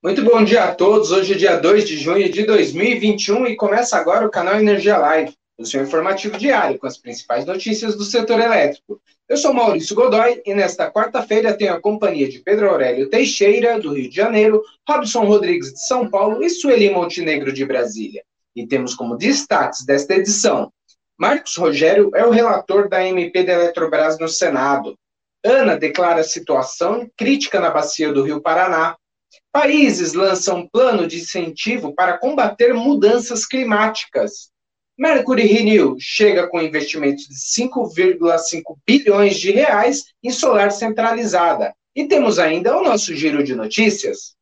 Muito bom dia a todos. Hoje é dia 2 de junho de 2021 e começa agora o canal Energia Live, o seu informativo diário com as principais notícias do setor elétrico. Eu sou Maurício Godoy e nesta quarta-feira tenho a companhia de Pedro Aurélio Teixeira, do Rio de Janeiro, Robson Rodrigues, de São Paulo e Sueli Montenegro, de Brasília. E temos como destaques desta edição: Marcos Rogério é o relator da MP da Eletrobras no Senado. Ana declara situação crítica na bacia do Rio Paraná. Países lançam plano de incentivo para combater mudanças climáticas. Mercury Renew chega com investimentos de 5,5 bilhões de reais em solar centralizada. E temos ainda o nosso giro de notícias.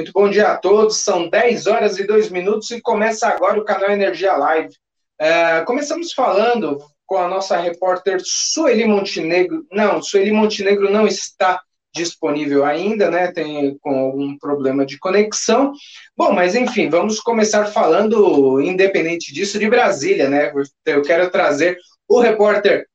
Muito bom dia a todos. São 10 horas e 2 minutos e começa agora o canal Energia Live. É, começamos falando com a nossa repórter Sueli Montenegro. Não, Sueli Montenegro não está disponível ainda, né? Tem com algum problema de conexão. Bom, mas enfim, vamos começar falando, independente disso, de Brasília, né? Eu quero trazer o repórter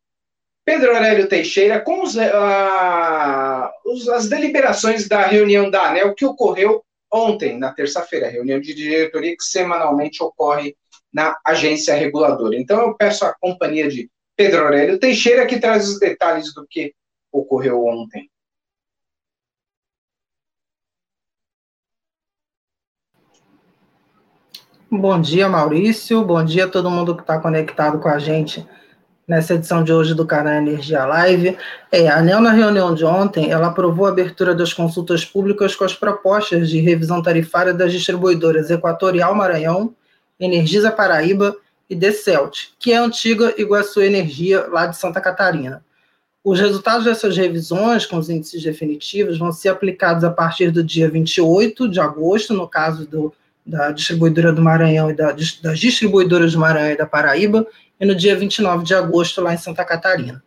Pedro Aurélio Teixeira com os, uh, as deliberações da reunião da ANEL que ocorreu ontem, na terça-feira, reunião de diretoria que semanalmente ocorre na agência reguladora. Então, eu peço à companhia de Pedro Aurélio Teixeira que traz os detalhes do que ocorreu ontem. Bom dia, Maurício. Bom dia a todo mundo que está conectado com a gente nessa edição de hoje do canal Energia Live. É, a ANEL, na reunião de ontem, ela aprovou a abertura das consultas públicas com as propostas de revisão tarifária das distribuidoras Equatorial Maranhão, Energisa Paraíba e Decelt, que é a antiga Iguaçu Energia, lá de Santa Catarina. Os resultados dessas revisões, com os índices definitivos, vão ser aplicados a partir do dia 28 de agosto, no caso do, da distribuidora do Maranhão e da, das distribuidoras do Maranhão e da Paraíba, e no dia 29 de agosto, lá em Santa Catarina.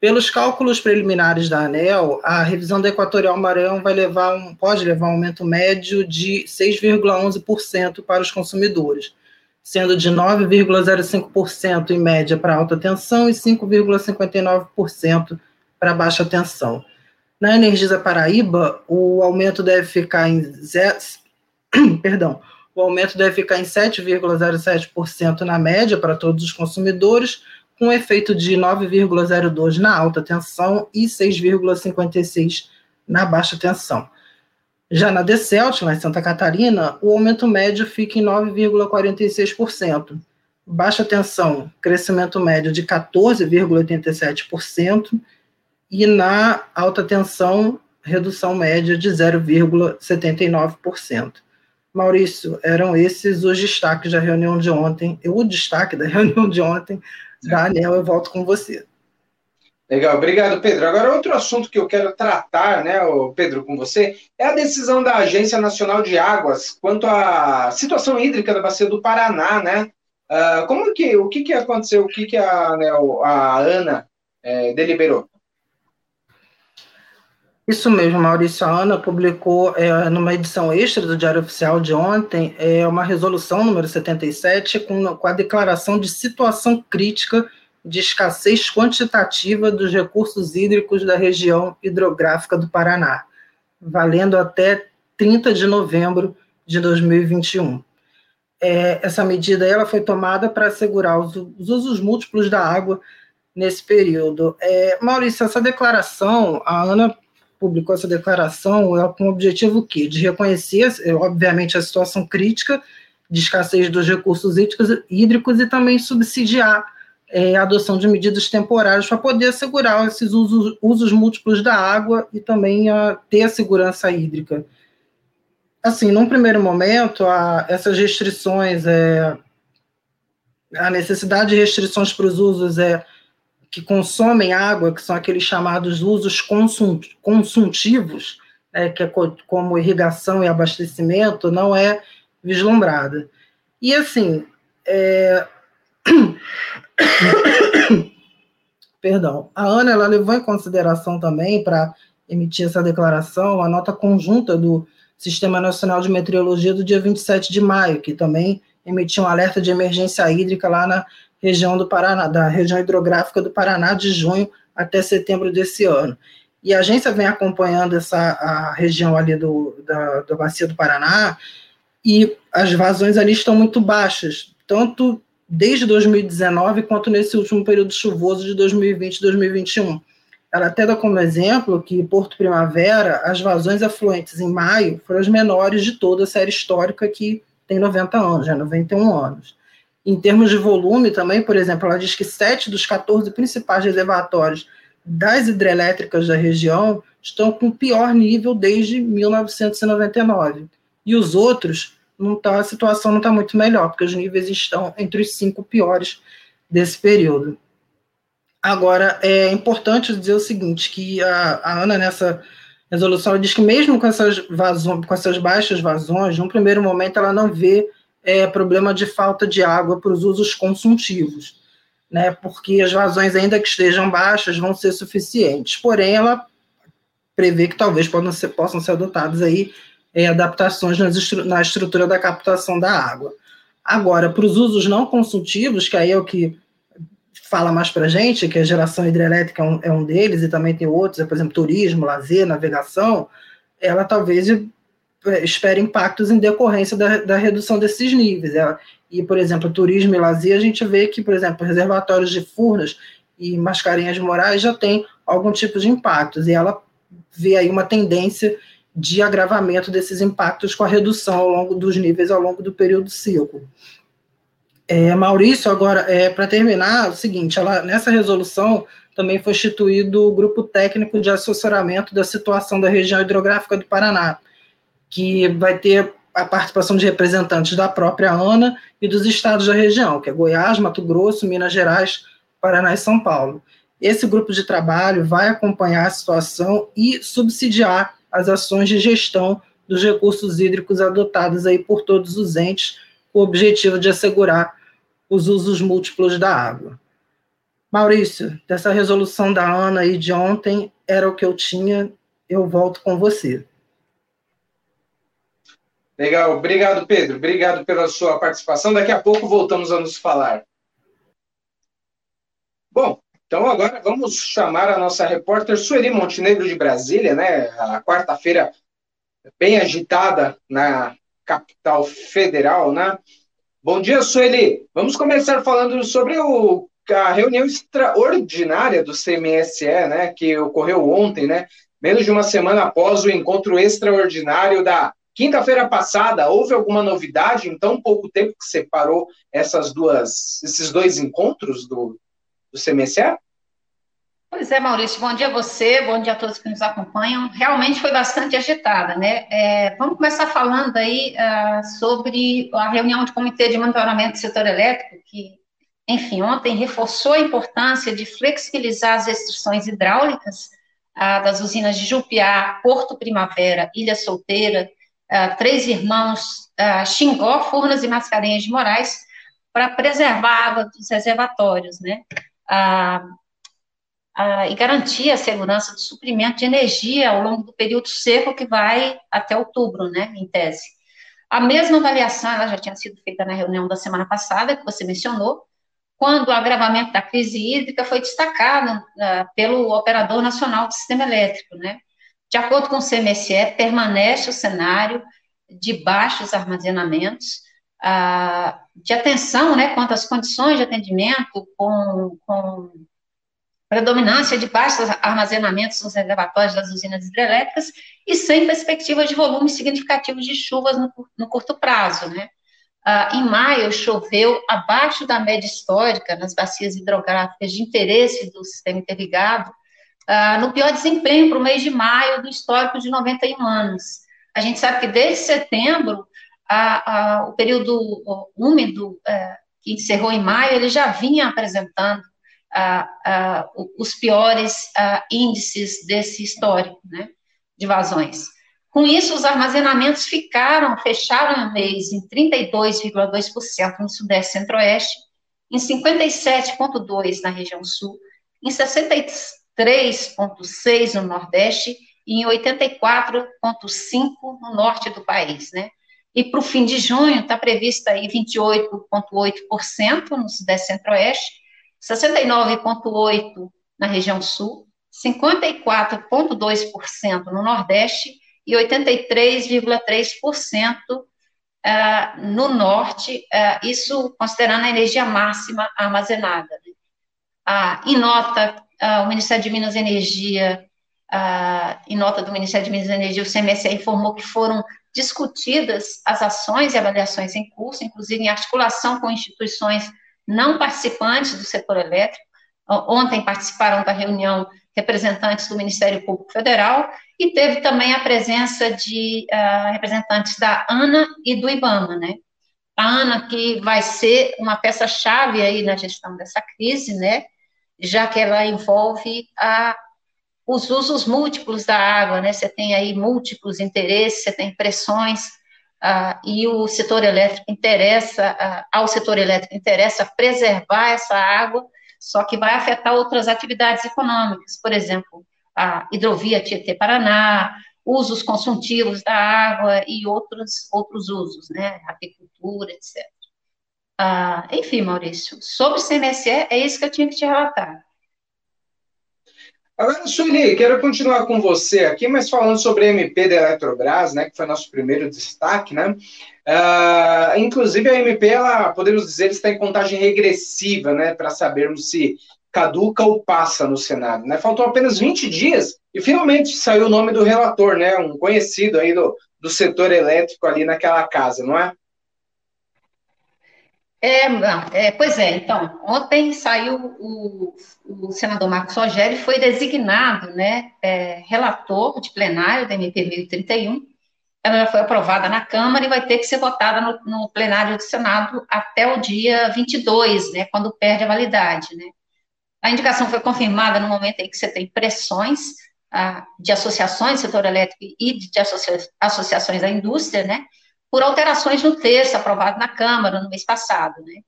Pelos cálculos preliminares da ANEL, a revisão da Equatorial Maranhão vai levar um, pode levar um aumento médio de 6,11% para os consumidores, sendo de 9,05% em média para alta tensão e 5,59% para baixa tensão. Na Energisa Paraíba, o aumento deve ficar em zero, perdão, o aumento deve ficar em 7,07% na média para todos os consumidores, com efeito de 9,02% na alta tensão e 6,56% na baixa tensão. Já na Decelt, lá em Santa Catarina, o aumento médio fica em 9,46%. Baixa tensão, crescimento médio de 14,87%, e na alta tensão, redução média de 0,79%. Maurício, eram esses os destaques da reunião de ontem. O destaque da reunião de ontem da eu volto com você. Legal, obrigado, Pedro. Agora, outro assunto que eu quero tratar, né, Pedro, com você, é a decisão da Agência Nacional de Águas quanto à situação hídrica da Bacia do Paraná, né? Uh, como que, o que, que aconteceu, o que, que a, né, a Ana é, deliberou? Isso mesmo, Maurício. A Ana publicou é, numa edição extra do Diário Oficial de ontem é, uma resolução número 77 com, com a declaração de situação crítica de escassez quantitativa dos recursos hídricos da região hidrográfica do Paraná, valendo até 30 de novembro de 2021. É, essa medida ela foi tomada para assegurar os, os, usos múltiplos da água nesse período. É, Maurício, essa declaração, a Ana publicou essa declaração é com o objetivo que de reconhecer, é, obviamente, a situação crítica de escassez dos recursos hídricos, e também subsidiar é, a adoção de medidas temporárias para poder assegurar esses usos, usos múltiplos da água e também a, ter a segurança hídrica. Assim, num primeiro momento, a, essas restrições, é, a necessidade de restrições para os usos é que consomem água, que são aqueles chamados usos consum, consumtivos, né, que é co como irrigação e abastecimento, não é vislumbrada. E assim, é... perdão, a Ana ela levou em consideração também para emitir essa declaração a nota conjunta do Sistema Nacional de Meteorologia do dia 27 de maio, que também emitiu um alerta de emergência hídrica lá na região do Paraná, da região hidrográfica do Paraná de junho até setembro desse ano. E a agência vem acompanhando essa a região ali do, da, da bacia do Paraná e as vazões ali estão muito baixas, tanto desde 2019 quanto nesse último período chuvoso de 2020 e 2021. Ela até dá como exemplo que Porto Primavera, as vazões afluentes em maio foram as menores de toda a série histórica que tem 90 anos, já 91 anos. Em termos de volume também, por exemplo, ela diz que sete dos 14 principais reservatórios das hidrelétricas da região estão com pior nível desde 1999. E os outros não tá, a situação não está muito melhor, porque os níveis estão entre os cinco piores desse período. Agora, é importante dizer o seguinte, que a, a Ana, nessa resolução, diz que mesmo com essas, vazões, com essas baixas vazões, num primeiro momento ela não vê é, problema de falta de água para os usos consultivos, né, porque as vazões, ainda que estejam baixas, vão ser suficientes. Porém, ela prevê que talvez possam ser, possam ser adotadas aí é, adaptações nas, na estrutura da captação da água. Agora, para os usos não consultivos, que aí é o que fala mais para a gente, que a geração hidrelétrica é um, é um, deles, e também tem outros, por exemplo, turismo, lazer, navegação, ela talvez é, espere impactos em decorrência da, da redução desses níveis. Ela, e, por exemplo, turismo e lazer, a gente vê que, por exemplo, reservatórios de Furnas e Mascarenhas Morais já tem algum tipo de impactos, e ela vê aí uma tendência de agravamento desses impactos com a redução ao longo dos níveis ao longo do período ciclo. É, Maurício, agora, é, para terminar, o seguinte, ela, nessa resolução também foi instituído o Grupo Técnico de Assessoramento da Situação da Região Hidrográfica do Paraná, que vai ter a participação de representantes da própria ANA e dos estados da região, que é Goiás, Mato Grosso, Minas Gerais, Paraná e São Paulo. Esse grupo de trabalho vai acompanhar a situação e subsidiar as ações de gestão dos recursos hídricos adotadas aí por todos os entes, com o objetivo de assegurar os usos múltiplos da água. Maurício, dessa resolução da Ana aí de ontem, era o que eu tinha, eu volto com você. Legal, obrigado, Pedro. Obrigado pela sua participação. Daqui a pouco voltamos a nos falar. Bom, então agora vamos chamar a nossa repórter Sueli Montenegro de Brasília, né? A quarta-feira bem agitada na capital federal, né? Bom dia, Sueli. Vamos começar falando sobre o, a reunião extraordinária do CMSE, né? Que ocorreu ontem, né? Menos de uma semana após o encontro extraordinário da quinta-feira passada. Houve alguma novidade em tão pouco tempo que separou essas duas, esses dois encontros do, do CMSE? Pois é, Maurício, bom dia a você, bom dia a todos que nos acompanham. Realmente foi bastante agitada, né? É, vamos começar falando aí uh, sobre a reunião do Comitê de Monitoramento do Setor Elétrico, que, enfim, ontem reforçou a importância de flexibilizar as restrições hidráulicas uh, das usinas de Jupiá, Porto Primavera, Ilha Solteira, uh, Três Irmãos, Xingó, Furnas e Mascarenhas de Moraes, para preservar a água dos reservatórios, né? ah, e garantir a segurança do suprimento de energia ao longo do período seco que vai até outubro, né, em tese. A mesma avaliação ela já tinha sido feita na reunião da semana passada, que você mencionou, quando o agravamento da crise hídrica foi destacado ah, pelo Operador Nacional do Sistema Elétrico, né. De acordo com o CMSE, permanece o cenário de baixos armazenamentos, ah, de atenção, né, quanto às condições de atendimento com, com predominância de baixos armazenamentos nos reservatórios das usinas hidrelétricas e sem perspectiva de volumes significativos de chuvas no, no curto prazo, né? Ah, em maio, choveu abaixo da média histórica nas bacias hidrográficas de interesse do sistema interligado, ah, no pior desempenho para o mês de maio do histórico de 91 anos. A gente sabe que desde setembro, o período úmido eh, que encerrou em maio, ele já vinha apresentando os piores índices desse histórico, né, de vazões. Com isso, os armazenamentos ficaram, fecharam o mês em 32,2% no Sudeste Centro-Oeste, em 57,2% na região Sul, em 63,6% no Nordeste e em 84,5% no norte do país, né? E para o fim de junho está prevista aí 28,8% no Sudeste Centro-Oeste, 69,8% na região Sul, 54,2% no Nordeste e 83,3% uh, no Norte, uh, isso considerando a energia máxima armazenada. Né? Uh, em nota, o Ministério de Minas e Energia, em nota do Ministério de Minas e Energia, o CMSE informou que foram discutidas as ações e avaliações em curso, inclusive em articulação com instituições não participantes do setor elétrico. Ontem participaram da reunião representantes do Ministério Público Federal e teve também a presença de uh, representantes da ANA e do IBAMA, né? A ANA que vai ser uma peça-chave aí na gestão dessa crise, né? Já que ela envolve a, os usos múltiplos da água, né? Você tem aí múltiplos interesses, você tem pressões, uh, e o setor elétrico interessa, uh, ao setor elétrico interessa preservar essa água só que vai afetar outras atividades econômicas, por exemplo, a hidrovia Tietê-Paraná, usos consultivos da água e outros, outros usos, né, apicultura, etc. Ah, enfim, Maurício, sobre o CMSE, é isso que eu tinha que te relatar. Agora, Sueli, quero continuar com você aqui, mas falando sobre a MP da Eletrobras, né, que foi nosso primeiro destaque, né? Uh, inclusive, a MP, ela, podemos dizer, está em contagem regressiva, né, para sabermos se caduca ou passa no Senado, né? Faltam apenas 20 dias e finalmente saiu o nome do relator, né, um conhecido aí do, do setor elétrico ali naquela casa, não é? É, é, pois é, então, ontem saiu o, o senador Marcos Rogério, foi designado, né, é, relator de plenário da MP 1031, ela já foi aprovada na Câmara e vai ter que ser votada no, no plenário do Senado até o dia 22, né, quando perde a validade, né. A indicação foi confirmada no momento em que você tem pressões ah, de associações do setor elétrico e de associa associações da indústria, né, por alterações no texto aprovado na Câmara no mês passado, né?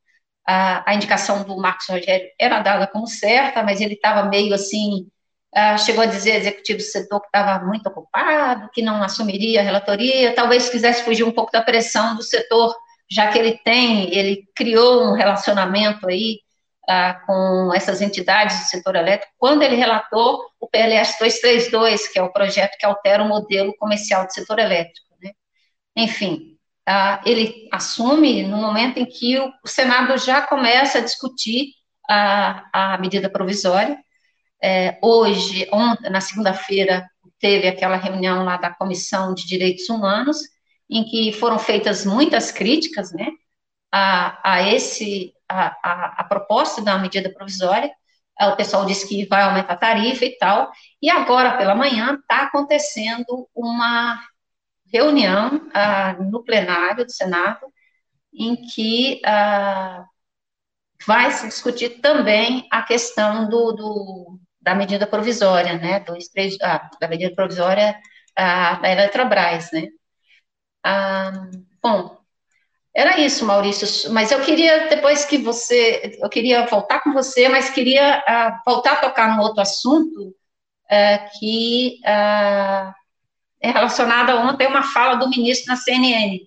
A, a indicação do Marcos Rogério era dada como certa, mas ele estava meio assim, uh, chegou a dizer executivo do setor que estava muito ocupado, que não assumiria a relatoria, talvez quisesse fugir um pouco da pressão do setor, já que ele tem, ele criou um relacionamento aí uh, com essas entidades do setor elétrico, quando ele relatou o PLS 232, que é o projeto que altera o modelo comercial do setor elétrico, né? Enfim, ah, ele assume no momento em que o, o Senado já começa a discutir a, a medida provisória. É, hoje, ontem, na segunda-feira, teve aquela reunião lá da Comissão de Direitos Humanos, em que foram feitas muitas críticas, né, a, a esse, a, a, a proposta da medida provisória, o pessoal disse que vai aumentar a tarifa e tal, e agora pela manhã está acontecendo uma reunião ah, no plenário do Senado, em que ah, vai se discutir também a questão do, do da medida provisória, né, três, ah, da medida provisória ah, da Eletrobras, né. Ah, bom, era isso, Maurício, mas eu queria, depois que você, eu queria voltar com você, mas queria ah, voltar a tocar num outro assunto, eh, que é relacionada ontem a uma fala do ministro na CNN.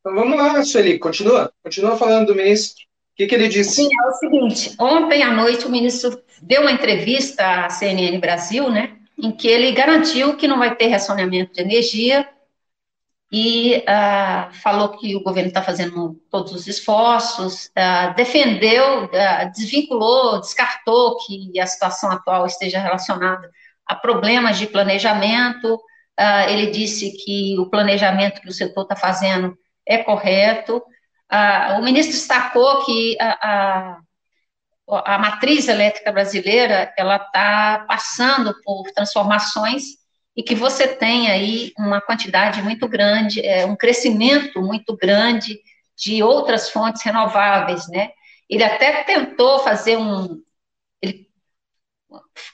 Então vamos lá, Sueli, continua, continua falando do ministro. O que, que ele disse? Sim, é o seguinte, ontem à noite o ministro deu uma entrevista à CNN Brasil, né, em que ele garantiu que não vai ter racionamento de energia e uh, falou que o governo está fazendo todos os esforços, uh, defendeu, uh, desvinculou, descartou que a situação atual esteja relacionada a problemas de planejamento. ele disse que o planejamento que o setor está fazendo é correto. o ministro destacou que a, a, a matriz elétrica brasileira ela está passando por transformações e que você tem aí uma quantidade muito grande, é, um crescimento muito grande de outras fontes renováveis, né? Ele até tentou fazer um, ele,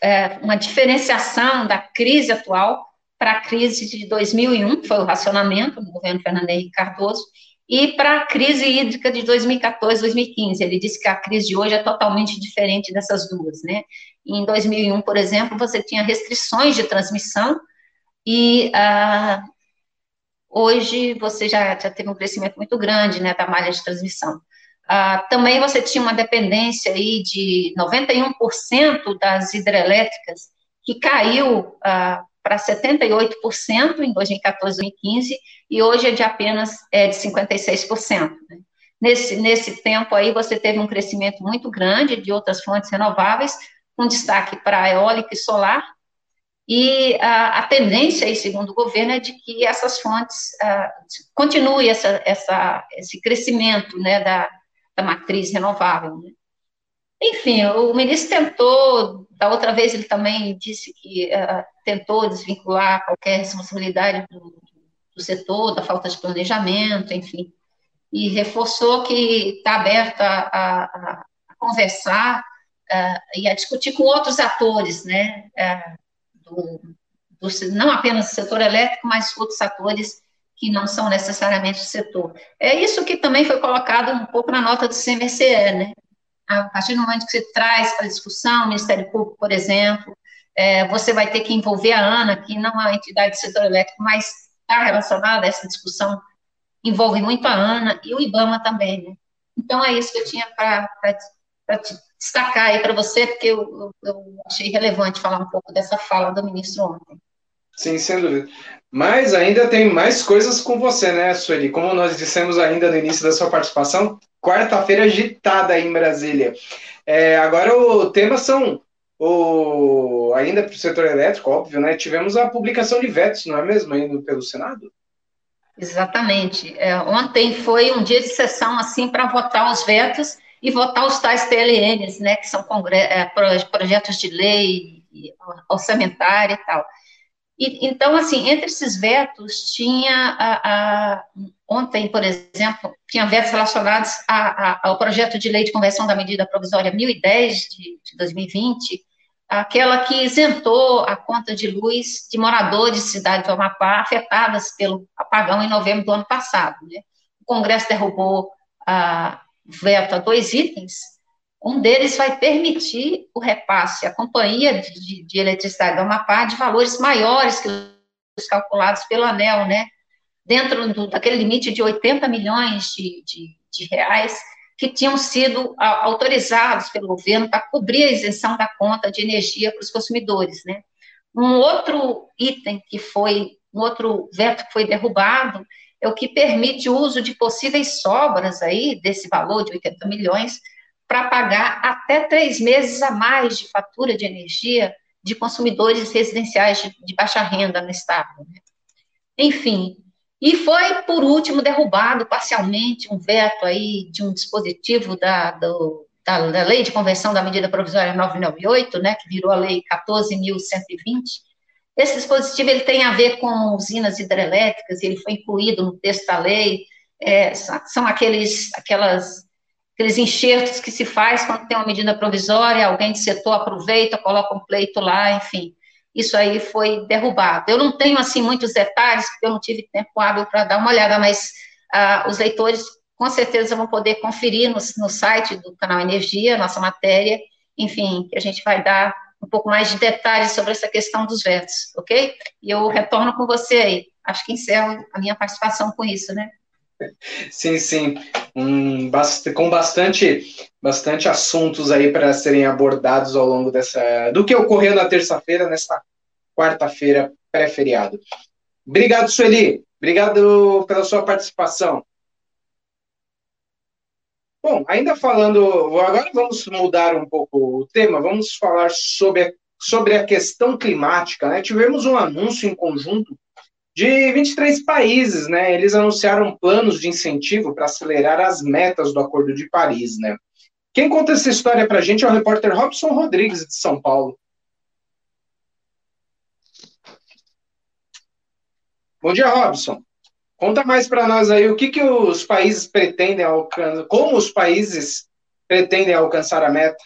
é, uma diferenciação da crise atual para a crise de 2001, que foi o racionamento do governo Fernando Henrique Cardoso, e para a crise hídrica de 2014, 2015. Ele disse que a crise de hoje é totalmente diferente dessas duas, né? Em 2001, por exemplo, você tinha restrições de transmissão e ah, hoje você já, já teve um crescimento muito grande, né, da malha de transmissão. Ah, também você tinha uma dependência aí de 91% das hidrelétricas que caiu ah, para 78% em 2014, 2015, e hoje é de apenas é, de 56%. Né? Nesse, nesse tempo aí, você teve um crescimento muito grande de outras fontes renováveis, com destaque para a eólica e solar, e a, a, tendência, aí, segundo o governo, é de que essas fontes uh, continue essa, essa, esse crescimento né, da, da matriz renovável. Né? Enfim, o ministro tentou, da outra vez ele também disse que uh, tentou desvincular qualquer responsabilidade do, do, setor, da falta de planejamento, enfim, e reforçou que está aberto a, a, a conversar uh, e a discutir com outros atores, né, uh, do, do, não apenas do setor elétrico, mas outros atores que não são necessariamente do setor. É isso que também foi colocado um pouco na nota do CMCE, né, a partir do momento que você traz para discussão, o Ministério Público, por exemplo, é, você vai ter que envolver a ANA, que não é uma entidade do setor elétrico, mas está relacionada a essa discussão, envolve muito a ANA e o IBAMA também, né? Então, é isso que eu tinha para destacar aí para você, porque eu, eu, achei relevante falar um pouco dessa fala do ministro ontem. Sim, sem dúvida. Mas ainda tem mais coisas com você, né, Sueli? Como nós dissemos ainda no início da sua participação, quarta-feira agitada aí em Brasília. É, agora o tema são o, ainda para o setor elétrico, óbvio, né? Tivemos a publicação de vetos, não é mesmo, indo pelo Senado? Exatamente. É, ontem foi um dia de sessão assim para votar os vetos e votar os tais TLNs, né? Que são é, projetos de lei orçamentária e tal. E, então, assim, entre esses vetos tinha a, a, ontem, por exemplo, tinha vetos relacionados a, ao projeto de lei de conversão da medida provisória 1010 de, de 2020, aquela que isentou a conta de luz de moradores de cidade do Amapá afetadas pelo apagão em novembro do ano passado. Né? O Congresso derrubou a veto a dois itens, um deles vai permitir o repasse à Companhia de, de Eletricidade do Amapá de valores maiores que os calculados pelo ANEL, né? Dentro do, daquele limite de 80 milhões de, de, de reais que tinham sido autorizados pelo governo para cobrir a isenção da conta de energia para os consumidores, né? Um outro item que foi, um outro veto que foi derrubado é o que permite o uso de possíveis sobras aí desse valor de 80 milhões para pagar até três meses a mais de fatura de energia de consumidores residenciais de, baixa renda no estado. Né? Enfim, e foi, por último, derrubado parcialmente um veto aí de um dispositivo da, do, da, da Lei de Convenção da Medida Provisória 998, né, que virou a Lei 14.120. Esse dispositivo ele tem a ver com usinas hidrelétricas, ele foi incluído no texto da lei, é, são aqueles, aquelas aqueles enxertos que se faz quando tem uma medida provisória, alguém de setor aproveita, coloca um pleito lá, enfim. Isso aí foi derrubado. Eu não tenho, assim, muitos detalhes, porque eu não tive tempo hábil para dar uma olhada, mas ah, os leitores com certeza vão poder conferir no, no site do canal Energia, nossa matéria, enfim, que a gente vai dar um pouco mais de detalhes sobre essa questão dos vetos, ok? E eu retorno com você aí. Acho que encerro a minha participação com isso, né? Sim, sim. Um, com bastante, bastante assuntos aí para serem abordados ao longo dessa. do que ocorreu na terça-feira, nesta quarta-feira pré-feriado. Obrigado, Sueli. Obrigado pela sua participação. Bom, ainda falando, agora vamos mudar um pouco o tema, vamos falar sobre a, sobre a questão climática. Né? Tivemos um anúncio em conjunto de 23 países, né? Eles anunciaram planos de incentivo para acelerar as metas do Acordo de Paris, né? Quem conta essa história para a gente é o repórter Robson Rodrigues, de São Paulo. Bom dia, Robson. Conta mais para nós aí o que, que os países pretendem alcançar, como os países pretendem alcançar a meta.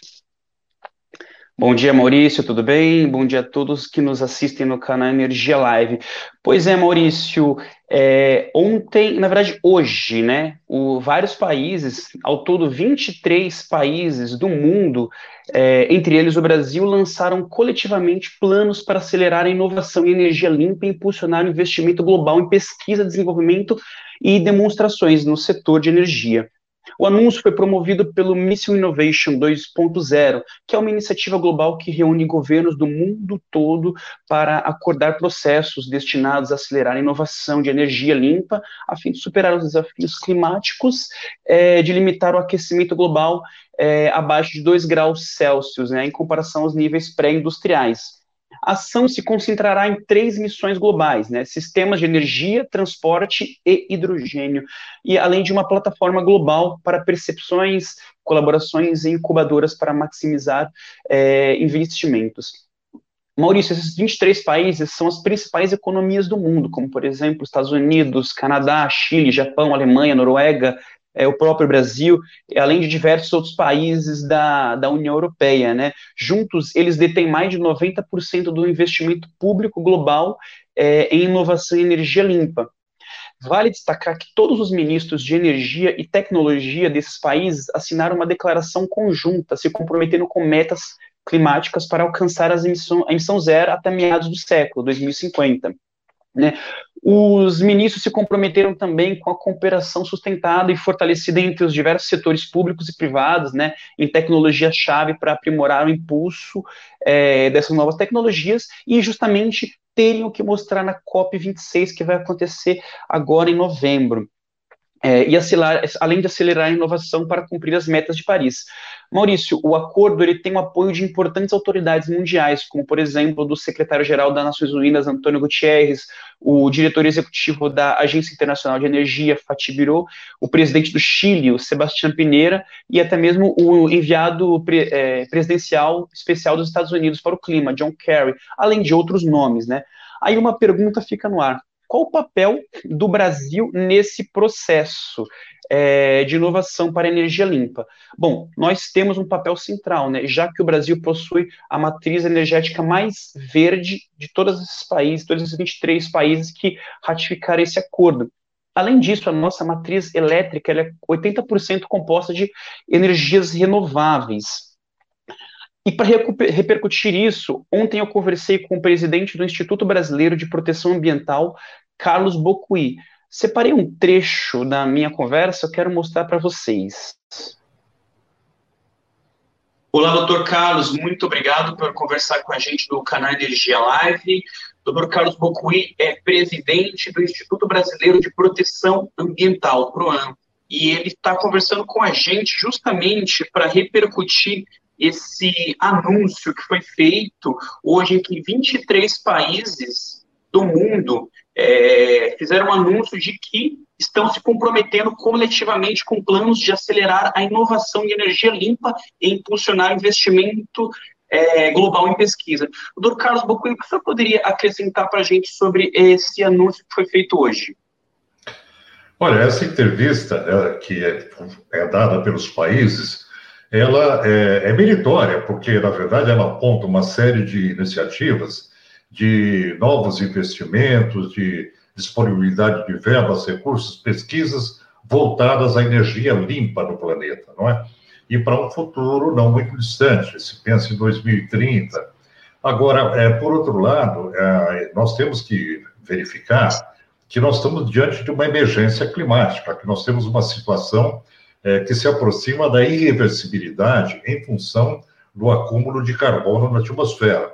Bom dia, Maurício, tudo bem? Bom dia a todos que nos assistem no canal Energia Live. Pois é, Maurício, é, ontem, na verdade, hoje, né, o, vários países, ao todo 23 países do mundo, é, entre eles o Brasil, lançaram coletivamente planos para acelerar a inovação em energia limpa e impulsionar o investimento global em pesquisa, desenvolvimento e demonstrações no setor de energia. O anúncio foi promovido pelo Mission Innovation 2.0, que é uma iniciativa global que reúne governos do mundo todo para acordar processos destinados a acelerar a inovação de energia limpa, a fim de superar os desafios climáticos, é, de limitar o aquecimento global é, abaixo de 2 graus Celsius, né, em comparação aos níveis pré-industriais. A ação se concentrará em três missões globais, né? Sistemas de energia, transporte e hidrogênio, e além de uma plataforma global para percepções, colaborações e incubadoras para maximizar é, investimentos. Maurício, esses 23 países são as principais economias do mundo, como, por exemplo, Estados Unidos, Canadá, Chile, Japão, Alemanha, Noruega, é, o próprio Brasil, além de diversos outros países da, da União Europeia, né? Juntos, eles detêm mais de 90% do investimento público global é, em inovação e energia limpa. Vale destacar que todos os ministros de energia e tecnologia desses países assinaram uma declaração conjunta, se comprometendo com metas climáticas para alcançar as emissão, a emissão zero até meados do século, 2050. Né? Os ministros se comprometeram também com a cooperação sustentada e fortalecida entre os diversos setores públicos e privados, né, em tecnologia-chave para aprimorar o impulso é, dessas novas tecnologias e justamente terem o que mostrar na COP26, que vai acontecer agora em novembro é, e acelerar, além de acelerar a inovação para cumprir as metas de Paris. Maurício, o acordo ele tem o apoio de importantes autoridades mundiais, como por exemplo do secretário-geral das Nações Unidas, Antônio Gutierrez, o diretor executivo da Agência Internacional de Energia, Fatih Birol, o presidente do Chile, o Sebastião Pineira, e até mesmo o enviado pre, é, presidencial especial dos Estados Unidos para o clima, John Kerry, além de outros nomes, né? Aí uma pergunta fica no ar qual o papel do Brasil nesse processo é, de inovação para energia limpa? Bom, nós temos um papel central, né, já que o Brasil possui a matriz energética mais verde de todos esses países, todos esses 23 países que ratificaram esse acordo. Além disso, a nossa matriz elétrica é 80% composta de energias renováveis. E para repercutir isso, ontem eu conversei com o presidente do Instituto Brasileiro de Proteção Ambiental, Carlos Bocuí. Separei um trecho da minha conversa, eu quero mostrar para vocês. Olá, doutor Carlos, muito obrigado por conversar com a gente do canal Energia Live. Doutor Carlos Bocuí é presidente do Instituto Brasileiro de Proteção Ambiental, PROAM, e ele está conversando com a gente justamente para repercutir esse anúncio que foi feito hoje em que 23 países do mundo é, fizeram um anúncio de que estão se comprometendo coletivamente com planos de acelerar a inovação de energia limpa e impulsionar investimento é, global em pesquisa. O Dr. Carlos Bocuí, o que você poderia acrescentar para a gente sobre esse anúncio que foi feito hoje? Olha, essa entrevista que é, é dada pelos países ela é, é meritória, porque, na verdade, ela aponta uma série de iniciativas de novos investimentos, de disponibilidade de verbas, recursos, pesquisas voltadas à energia limpa no planeta, não é? E para um futuro não muito distante, se pensa em 2030. Agora, é, por outro lado, é, nós temos que verificar que nós estamos diante de uma emergência climática, que nós temos uma situação é, que se aproxima da irreversibilidade em função do acúmulo de carbono na atmosfera.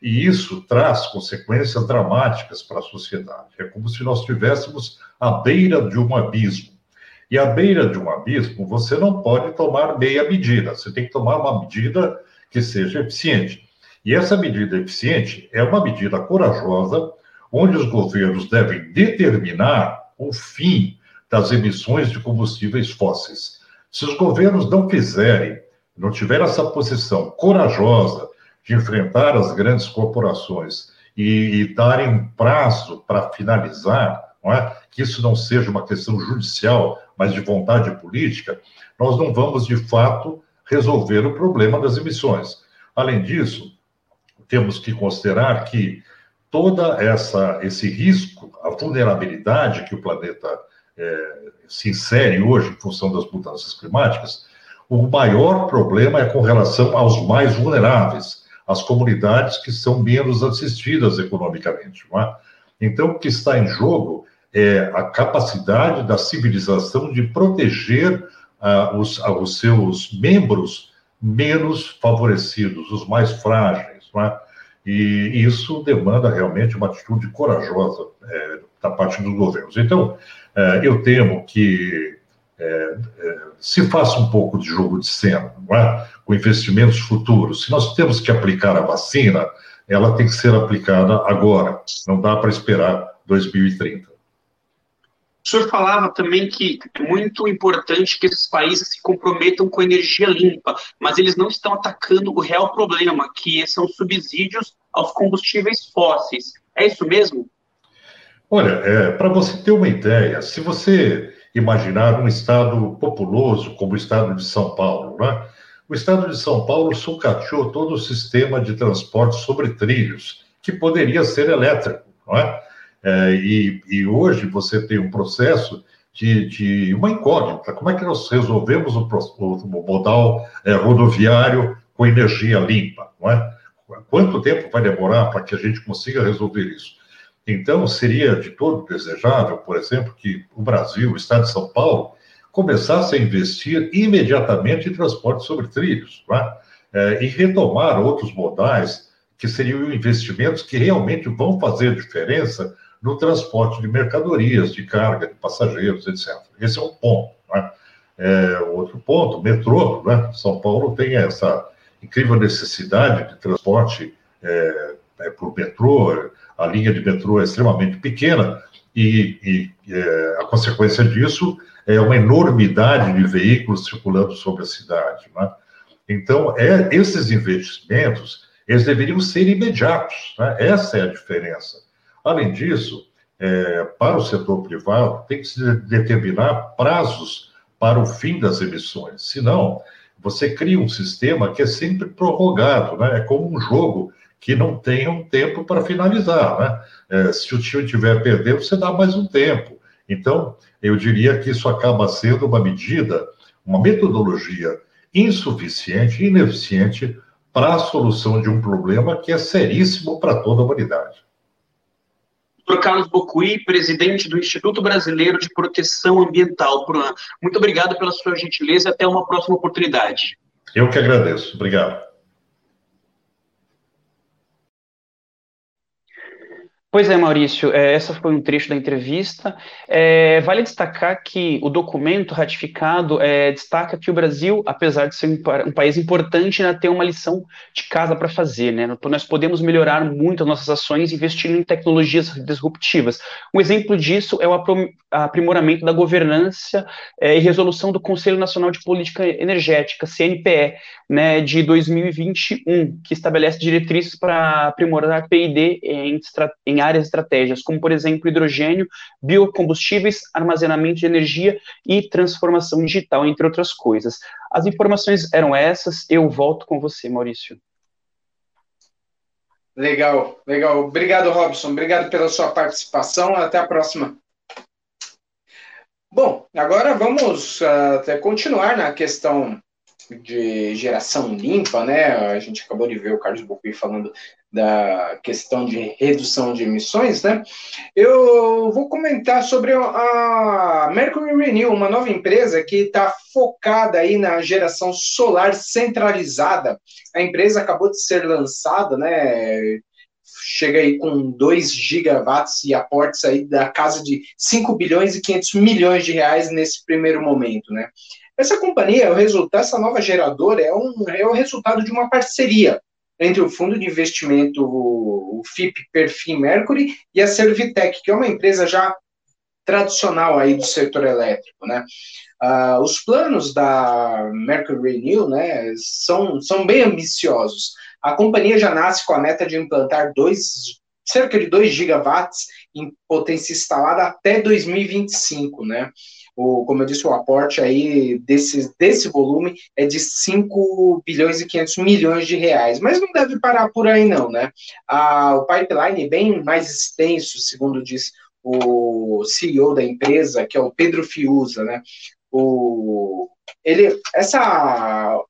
E isso traz consequências dramáticas para a sociedade. É como se nós estivéssemos à beira de um abismo. E à beira de um abismo, você não pode tomar meia medida, você tem que tomar uma medida que seja eficiente. E essa medida eficiente é uma medida corajosa, onde os governos devem determinar o fim das emissões de combustíveis fósseis. Se os governos não fizerem, não tiverem essa posição corajosa de enfrentar as grandes corporações e, e darem um prazo para finalizar, não é? que isso não seja uma questão judicial, mas de vontade política, nós não vamos, de fato, resolver o problema das emissões. Além disso, temos que considerar que toda essa esse risco, a vulnerabilidade que o planeta é, se insere hoje em função das mudanças climáticas, o maior problema é com relação aos mais vulneráveis, as comunidades que são menos assistidas economicamente. É? Então, o que está em jogo é a capacidade da civilização de proteger ah, os, ah, os, seus membros menos favorecidos, os mais frágeis. É? E isso demanda realmente uma atitude corajosa é, da parte dos governos. Então, é, eu temo que é, é, se faça um pouco de jogo de cena, é? com investimentos futuros. Se nós temos que aplicar a vacina, ela tem que ser aplicada agora, não dá para esperar 2030. O senhor falava também que é muito importante que esses países se comprometam com energia limpa, mas eles não estão atacando o real problema, que são subsídios aos combustíveis fósseis. É isso mesmo? Olha, é, para você ter uma ideia, se você imaginar um estado populoso como o estado de São Paulo, né? O estado de São Paulo sucateou todo o sistema de transporte sobre trilhos, que poderia ser elétrico, não é? é e, e, hoje você tem um processo de, de, uma incógnita. Como é que nós resolvemos o, o modal é, rodoviário com energia limpa, não é? Quanto tempo vai demorar para que a gente consiga resolver isso? Então, seria de todo desejável, por exemplo, que o Brasil, o Estado de São Paulo, começasse a investir imediatamente em transporte sobre trilhos, é? e retomar outros modais que seriam investimentos que realmente vão fazer diferença no transporte de mercadorias, de carga, de passageiros, etc. Esse é um ponto. Né? É, outro ponto, metrô, né? São Paulo tem essa incrível necessidade de transporte é, é, por metrô, a linha de metrô é extremamente pequena e, e é, a consequência disso é uma enormidade de veículos circulando sobre a cidade. Né? Então, é, esses investimentos, eles deveriam ser imediatos, né? essa é a diferença. Além disso, é, para o setor privado, tem que se determinar prazos para o fim das emissões, senão você cria um sistema que é sempre prorrogado, né? é como um jogo que não tenha um tempo para finalizar. Né? É, se o time estiver perdendo, você dá mais um tempo. Então, eu diria que isso acaba sendo uma medida, uma metodologia insuficiente, ineficiente para a solução de um problema que é seríssimo para toda a humanidade. Dr. Carlos Bocuí, presidente do Instituto Brasileiro de Proteção Ambiental, PROAM. Muito obrigado pela sua gentileza e até uma próxima oportunidade. Eu que agradeço. Obrigado. Pois é, Maurício, é, essa foi um trecho da entrevista. É, vale destacar que o documento ratificado é, destaca que o Brasil, apesar de ser um, um país importante, ainda tem uma lição de casa para fazer. Né? Então, nós podemos melhorar muito as nossas ações investindo em tecnologias disruptivas. Um exemplo disso é o aprimoramento da governança é, e resolução do Conselho Nacional de Política Energética, CNPE, né, de 2021, que estabelece diretrizes para aprimorar PID em, em áreas estratégias, como, por exemplo, hidrogênio, biocombustíveis, armazenamento de energia e transformação digital, entre outras coisas. As informações eram essas, eu volto com você, Maurício. Legal, legal. Obrigado, Robson. Obrigado pela sua participação. Até a próxima. Bom, agora vamos uh, continuar na questão de geração limpa, né? A gente acabou de ver o Carlos Bucui falando da questão de redução de emissões, né? Eu vou comentar sobre a Mercury Renew, uma nova empresa que está focada aí na geração solar centralizada. A empresa acabou de ser lançada, né? Chega aí com 2 gigawatts e aportes aí da casa de 5 bilhões e 500 milhões de reais nesse primeiro momento, né? Essa companhia, o resultado, essa nova geradora é, um, é o resultado de uma parceria entre o fundo de investimento, o FIP Perfim Mercury, e a Servitec, que é uma empresa já tradicional aí do setor elétrico, né? Uh, os planos da Mercury Renew, né, são, são bem ambiciosos. A companhia já nasce com a meta de implantar dois, cerca de 2 gigawatts em potência instalada até 2025, né? O, como eu disse, o aporte aí desse, desse volume é de 5 bilhões e 500 milhões de reais, mas não deve parar por aí não, né? A, o pipeline é bem mais extenso, segundo diz o CEO da empresa, que é o Pedro Fiuza, né? O, ele, essa,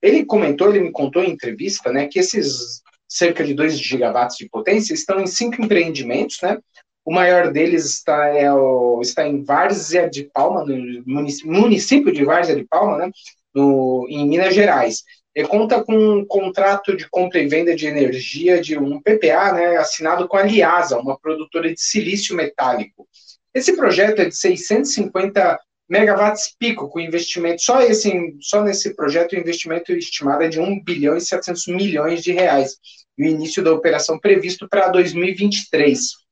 ele comentou, ele me contou em entrevista, né, que esses cerca de 2 gigawatts de potência estão em cinco empreendimentos, né? O maior deles está, é o, está em Várzea de Palma, no município de Várzea de Palma, né? No, em Minas Gerais. E conta com um contrato de compra e venda de energia de um PPA, né, assinado com a Liasa, uma produtora de silício metálico. Esse projeto é de 650 megawatts pico, com investimento, só, esse, só nesse projeto o investimento estimado é de 1 bilhão e 700 milhões de reais, e o início da operação previsto para 2023.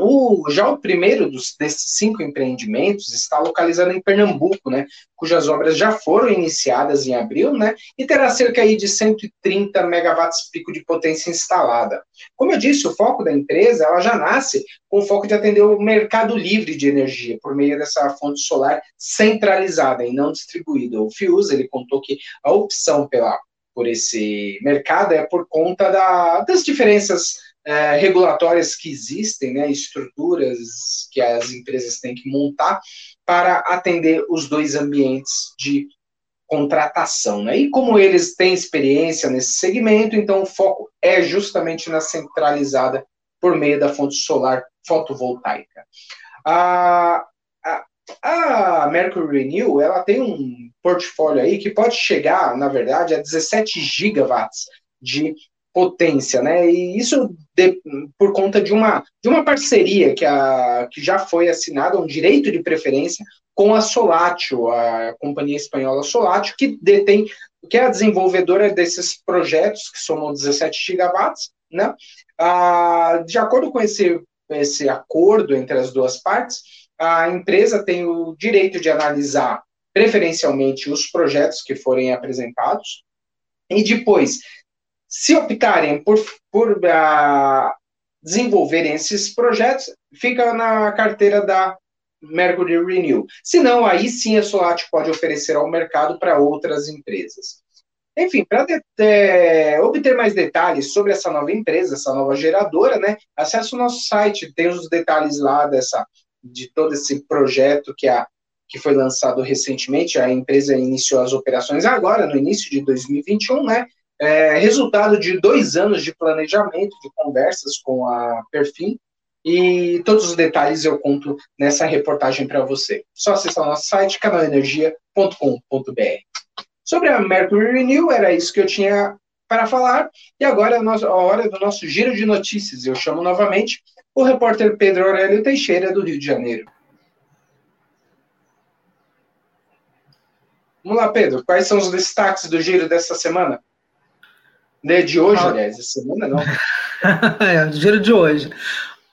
O, já o primeiro dos, desses cinco empreendimentos está localizado em Pernambuco, né, cujas obras já foram iniciadas em abril, né, e terá cerca aí de 130 megawatts pico de potência instalada. Como eu disse, o foco da empresa, ela já nasce com o foco de atender o mercado livre de energia por meio dessa fonte solar centralizada e não distribuída. O FIUS, ele contou que a opção pela por esse mercado é por conta da, das diferenças é, regulatórias que existem, né, estruturas que as empresas têm que montar para atender os dois ambientes de contratação. Né? E como eles têm experiência nesse segmento, então o foco é justamente na centralizada por meio da fonte solar fotovoltaica. A, a, a Mercury Renew ela tem um portfólio aí que pode chegar, na verdade, a 17 gigawatts de potência, né? E isso de, por conta de uma, de uma parceria que, a, que já foi assinada, um direito de preferência com a Solatio, a companhia espanhola Solatio, que detém, que é a desenvolvedora desses projetos, que somam 17 gigawatts, né? Ah, de acordo com esse, esse acordo entre as duas partes, a empresa tem o direito de analisar preferencialmente os projetos que forem apresentados, e depois se optarem por, por uh, desenvolverem esses projetos, fica na carteira da Mercury Renew. Se não, aí sim a Solat pode oferecer ao mercado para outras empresas. Enfim, para é, obter mais detalhes sobre essa nova empresa, essa nova geradora, né, acesse o nosso site, tem os detalhes lá dessa, de todo esse projeto que, a, que foi lançado recentemente. A empresa iniciou as operações agora, no início de 2021, né? É resultado de dois anos de planejamento, de conversas com a Perfim, e todos os detalhes eu conto nessa reportagem para você. Só acessar o nosso site, canalenergia.com.br. Sobre a Mercury Renew, era isso que eu tinha para falar, e agora é a hora do nosso giro de notícias. Eu chamo novamente o repórter Pedro Aurélio Teixeira, do Rio de Janeiro. Vamos lá, Pedro, quais são os destaques do giro dessa semana? De, de hoje, aliás, essa semana não. é, giro de hoje.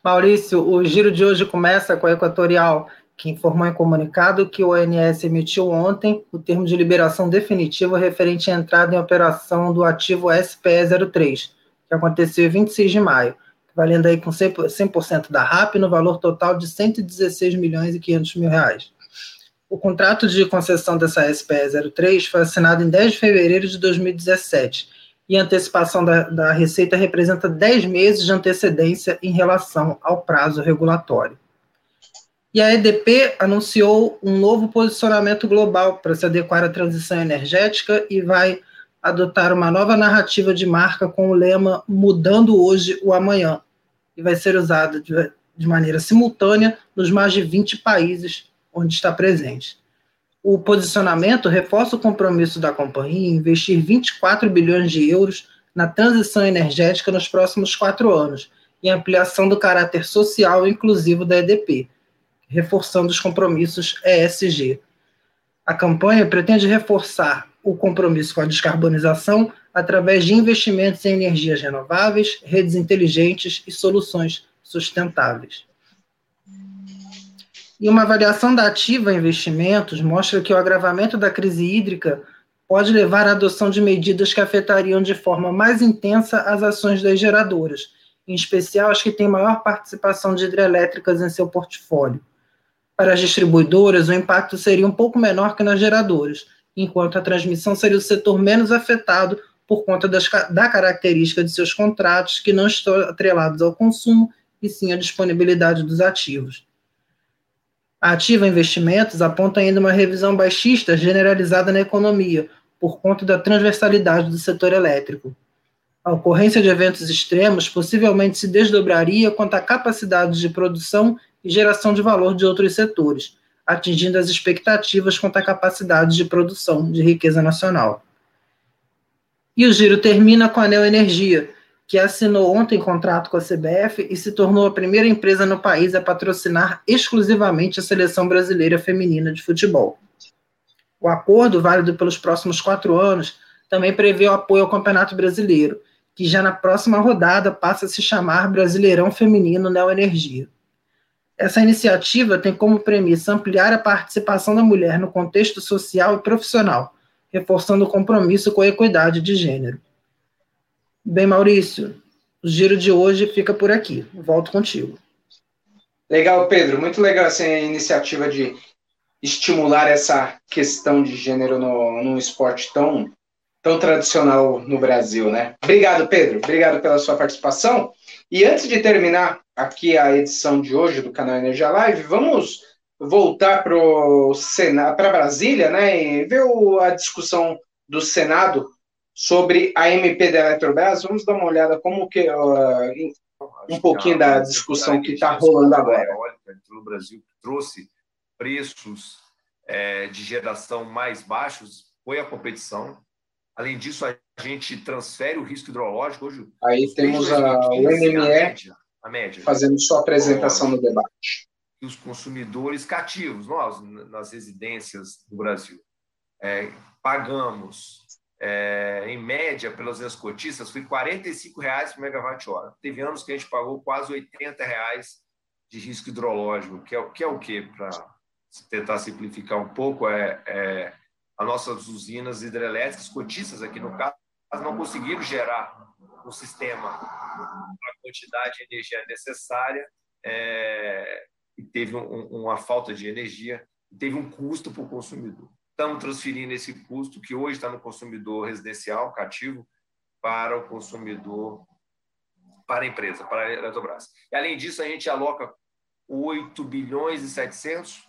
Maurício, o giro de hoje começa com a Equatorial, que informou em comunicado que o ONS emitiu ontem o termo de liberação definitivo referente à entrada em operação do ativo SPE03, que aconteceu em 26 de maio, valendo aí com 100%, da RAP no valor total de 116 milhões e 500 mil reais. O contrato de concessão dessa SPE03 foi assinado em 10 de fevereiro de 2017 e antecipação da, da receita representa 10 meses de antecedência em relação ao prazo regulatório. E a EDP anunciou um novo posicionamento global para se adequar à transição energética e vai adotar uma nova narrativa de marca com o lema Mudando Hoje o Amanhã, e vai ser usada de, de maneira simultânea nos mais de 20 países onde está presente. O posicionamento reforça o compromisso da companhia em investir 24 bilhões de euros na transição energética nos próximos quatro anos e ampliação do caráter social e inclusivo da EDP, reforçando os compromissos ESG. A campanha pretende reforçar o compromisso com a descarbonização através de investimentos em energias renováveis, redes inteligentes e soluções sustentáveis. E uma avaliação da Ativa Investimentos mostra que o agravamento da crise hídrica pode levar à adoção de medidas que afetariam de forma mais intensa as ações das geradoras, em especial as que têm maior participação de hidrelétricas em seu portfólio. Para as distribuidoras, o impacto seria um pouco menor que nas geradoras, enquanto a transmissão seria o setor menos afetado por conta das, da característica de seus contratos, que não estão atrelados ao consumo, e sim à disponibilidade dos ativos. A Ativa Investimentos aponta ainda uma revisão baixista generalizada na economia, por conta da transversalidade do setor elétrico. A ocorrência de eventos extremos possivelmente se desdobraria quanto à capacidade de produção e geração de valor de outros setores, atingindo as expectativas quanto à capacidade de produção de riqueza nacional. E o giro termina com a Neoenergia, que assinou ontem contrato com a CBF e se tornou a primeira empresa no país a patrocinar exclusivamente a seleção brasileira feminina de futebol. O acordo, válido pelos próximos quatro anos, também prevê o apoio ao Campeonato Brasileiro, que já na próxima rodada passa a se chamar Brasileirão Feminino Neoenergia. Essa iniciativa tem como premissa ampliar a participação da mulher no contexto social e profissional, reforçando o compromisso com a equidade de gênero. Bem, Maurício, o giro de hoje fica por aqui. Volto contigo. Legal, Pedro. Muito legal essa iniciativa de estimular essa questão de gênero no, num esporte tão, tão tradicional no Brasil, né? Obrigado, Pedro. Obrigado pela sua participação. E antes de terminar aqui a edição de hoje do canal Energia Live, vamos voltar para Brasília, né? E ver o, a discussão do Senado sobre a MP da Eletrobras. Vamos dar uma olhada como que uh, um pouquinho da discussão que está rolando agora. No Brasil trouxe preços é, de geração mais baixos foi a competição. Além disso, a gente transfere o risco hidrológico hoje. Aí temos a, o MME a média, a média, fazendo sua apresentação no debate. E os consumidores cativos, nós, nas residências do Brasil, é, pagamos, é, em média, pelas vezes cotistas, foi R$ 45,00 por megawatt-hora. Teve anos que a gente pagou quase R$ 80,00 de risco hidrológico, que é, que é o quê, para tentar simplificar um pouco, é, é as nossas usinas hidrelétricas, cotistas aqui no caso, não conseguiram gerar um sistema a quantidade de energia necessária é, e teve um, uma falta de energia, teve um custo para o consumidor. Estamos transferindo esse custo, que hoje está no consumidor residencial, cativo, para o consumidor, para a empresa, para a Eletrobras. E, além disso, a gente aloca 8 bilhões e 700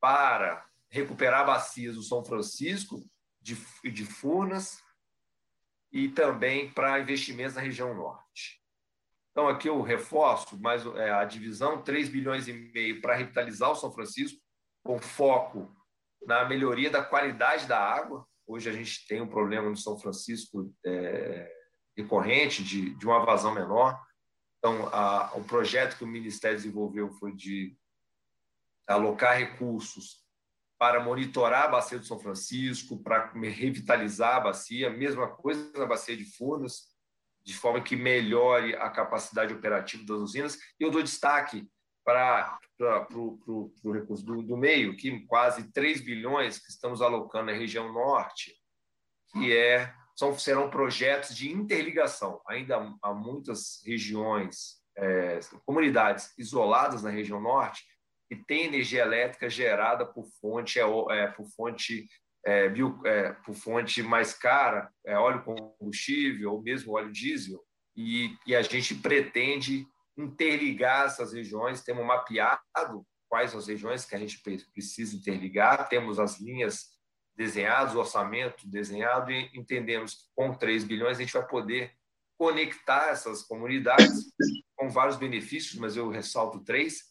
para recuperar bacias do São Francisco de, de Furnas e também para investimentos na região norte. Então, aqui eu reforço mais é, a divisão, 3 bilhões e meio para revitalizar o São Francisco, com foco na melhoria da qualidade da água. Hoje a gente tem um problema no São Francisco é, recorrente de, de uma vazão menor. Então, a, o projeto que o Ministério desenvolveu foi de alocar recursos para monitorar a bacia do São Francisco, para revitalizar a bacia, mesma coisa na bacia de Furnas, de forma que melhore a capacidade operativa das usinas. E eu dou destaque para, o recurso do, do, meio, que quase 3 bilhões que estamos alocando na região norte, que é, são, serão projetos de interligação. Ainda há muitas regiões, é, comunidades isoladas na região norte, que tem energia elétrica gerada por fonte, é, é por fonte é, bio, é, por fonte mais cara, é, óleo combustível ou mesmo óleo diesel, e, e, a gente pretende interligar essas regiões, temos mapeado quais as regiões que a gente precisa interligar, temos as linhas desenhadas, o orçamento desenhado, e entendemos que com 3 bilhões a gente vai poder conectar essas comunidades com vários benefícios, mas eu ressalto três,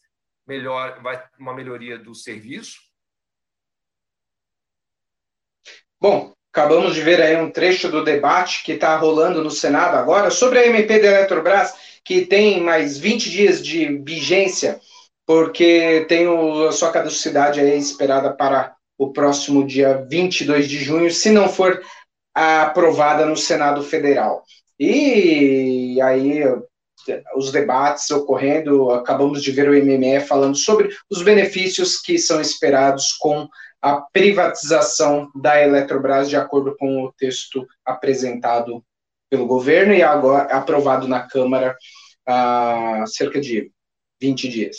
melhor, vai uma melhoria do serviço. Bom, acabamos de ver aí um trecho do debate que está rolando no Senado agora sobre a MP da Eletrobras, que tem mais 20 dias de vigência, porque tem o, a sua caducidade aí esperada para o próximo dia 22 de junho, se não for aprovada no Senado Federal. E aí os debates ocorrendo, acabamos de ver o MME falando sobre os benefícios que são esperados com a privatização da Eletrobras, de acordo com o texto apresentado pelo governo e agora aprovado na Câmara há cerca de 20 dias.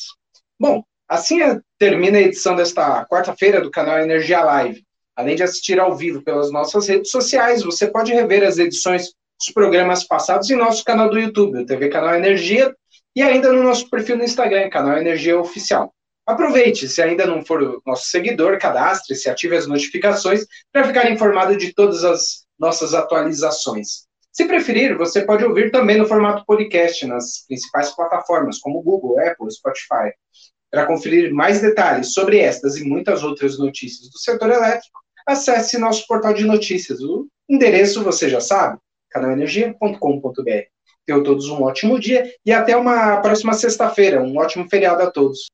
Bom, Assim termina a edição desta quarta-feira do canal Energia Live. Além de assistir ao vivo pelas nossas redes sociais, você pode rever as edições dos programas passados em nosso canal do YouTube, o TV Canal Energia, e ainda no nosso perfil no Instagram, Canal Energia Oficial. Aproveite, se ainda não for nosso seguidor, cadastre-se, ative as notificações para ficar informado de todas as nossas atualizações. Se preferir, você pode ouvir também no formato podcast nas principais plataformas, como Google, Apple, Spotify. Para conferir mais detalhes sobre estas e muitas outras notícias do setor elétrico, acesse nosso portal de notícias. O endereço você já sabe, canalenergia.com.br. Tenham todos um ótimo dia e até uma próxima sexta-feira. Um ótimo feriado a todos.